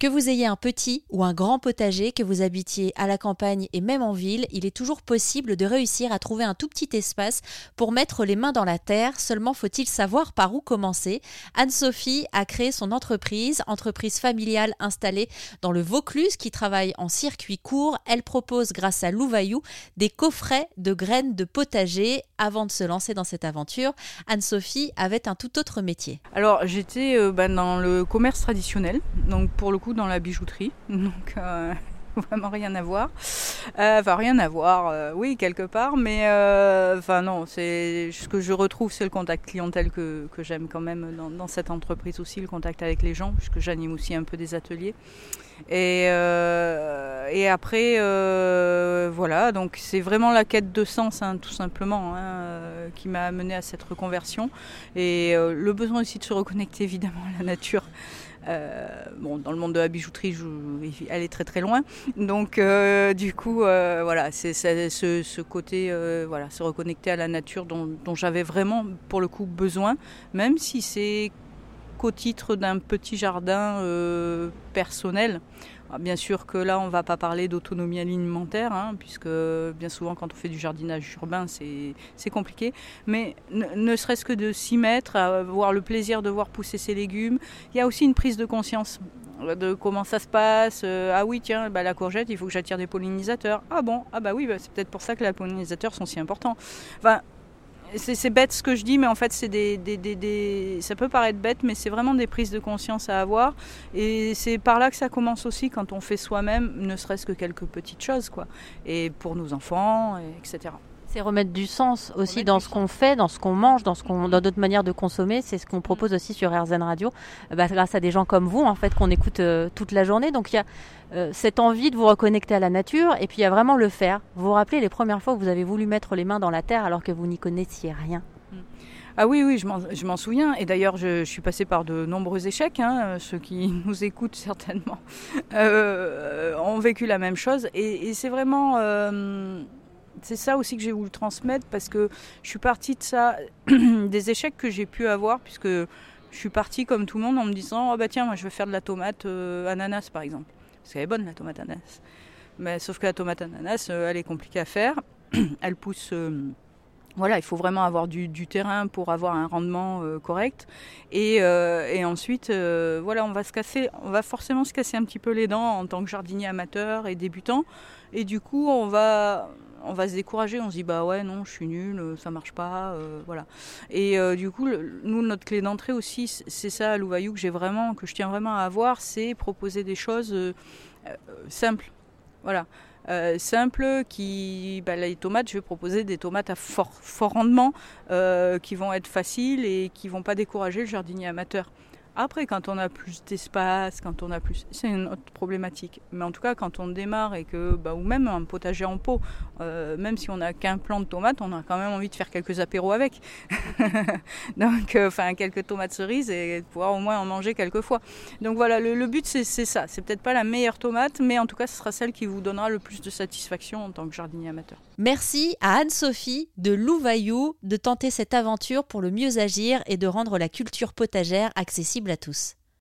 Que vous ayez un petit ou un grand potager, que vous habitiez à la campagne et même en ville, il est toujours possible de réussir à trouver un tout petit espace pour mettre les mains dans la terre, seulement faut-il savoir par où commencer. Anne-Sophie a créé son entreprise, entreprise familiale installée dans le Vaucluse qui travaille en circuit court. Elle propose grâce à Louvaillou des coffrets de graines de potager. Avant de se lancer dans cette aventure, Anne-Sophie avait un tout autre métier. Alors j'étais euh, bah, dans le commerce traditionnel, donc pour le coup dans la bijouterie. Donc euh, vraiment rien à voir. Euh, enfin rien à voir, euh, oui quelque part, mais enfin non, c'est ce que je retrouve, c'est le contact clientèle que, j'aime quand même dans, dans, cette entreprise aussi, le contact avec les gens, puisque j'anime aussi un peu des ateliers. Et, et après, voilà, donc c'est vraiment la quête de sens, hein, tout simplement, hein, qui m'a amené à cette reconversion. Et le besoin aussi de se reconnecter évidemment à la nature. Euh, bon, dans le monde de la bijouterie, je, elle est très très loin. Donc, euh, du coup, euh, voilà, c'est ce, côté, voilà, se reconnecter à la nature dont j'avais vraiment, pour le coup, besoin, même si c'est qu'au titre d'un petit jardin personnel. Ah, bien sûr que là, on ne va pas parler d'autonomie alimentaire, hein, puisque bien souvent, quand on fait du jardinage urbain, c'est compliqué. Mais ne, serait-ce que de s'y mettre, avoir le plaisir de voir pousser ses légumes, il y a aussi une prise de conscience de comment ça se passe. Euh, ah oui, tiens, bah, la courgette, il faut que j'attire des pollinisateurs. Ah bon, ah bah oui, bah, c'est peut-être pour ça que les pollinisateurs sont si importants. C'est bête ce que je dis, mais en fait, c'est des, des, des, ça peut paraître bête, mais c'est vraiment des prises de conscience à avoir. Et c'est par là que ça commence aussi quand on fait soi-même, ne serait-ce que quelques petites choses, quoi. Et pour nos enfants, etc. C'est remettre du sens aussi dans ce qu'on fait, dans ce qu'on mange, dans ce qu'on, dans d'autres manières de consommer. C'est ce qu'on propose aussi sur RZN Radio, bah, grâce à des gens comme vous, en fait, qu'on écoute euh, toute la journée. Donc il y a euh, cette envie de vous reconnecter à la nature, et puis il y a vraiment le faire. Vous vous rappelez les premières fois que vous avez voulu mettre les mains dans la terre alors que vous n'y connaissiez rien? Mm. ah oui, oui, je m'en souviens. Et d'ailleurs, je, suis passée par de nombreux échecs. Hein. Ceux qui nous écoutent certainement euh, ont vécu la même chose. Et, c'est vraiment c'est ça aussi que j'ai voulu transmettre parce que je suis partie de ça, des échecs que j'ai pu avoir, puisque je suis partie comme tout le monde en me disant Oh bah tiens, moi je vais faire de la tomate euh, ananas par exemple. Parce qu'elle est bonne la tomate ananas. Mais sauf que la tomate ananas, euh, elle est compliquée à faire. elle pousse. Euh, voilà, il faut vraiment avoir du, terrain pour avoir un rendement correct. Et, et ensuite, voilà, on va se casser, on va forcément se casser un petit peu les dents en tant que jardinier amateur et débutant. Et du coup, on va, on va se décourager, on se dit bah ouais non je suis nul, euh, ça marche pas, euh, voilà. Et euh, du coup nous notre clé d'entrée aussi c'est ça à Louvaillou que j'ai vraiment, que je tiens vraiment à avoir, c'est proposer des choses simples, voilà. Simples qui bah, les tomates je vais proposer des tomates à fort, fort rendement qui vont être faciles et qui vont pas décourager le jardinier amateur après, quand on a plus d'espace, quand on a plus, c'est une autre problématique. Mais en tout cas, quand on démarre et que, bah, ou même un potager en pot, euh, même si on n'a qu'un plant de tomates, on a quand même envie de faire quelques apéros avec. Donc, euh, enfin, quelques tomates cerises et pouvoir au moins en manger quelques fois. Donc voilà, le, but c'est ça. C'est peut-être pas la meilleure tomate, mais en tout cas, ce sera celle qui vous donnera le plus de satisfaction en tant que jardinier amateur. Merci à Anne-Sophie de Louvaillou de tenter cette aventure pour le mieux agir et de rendre la culture potagère accessible à tous.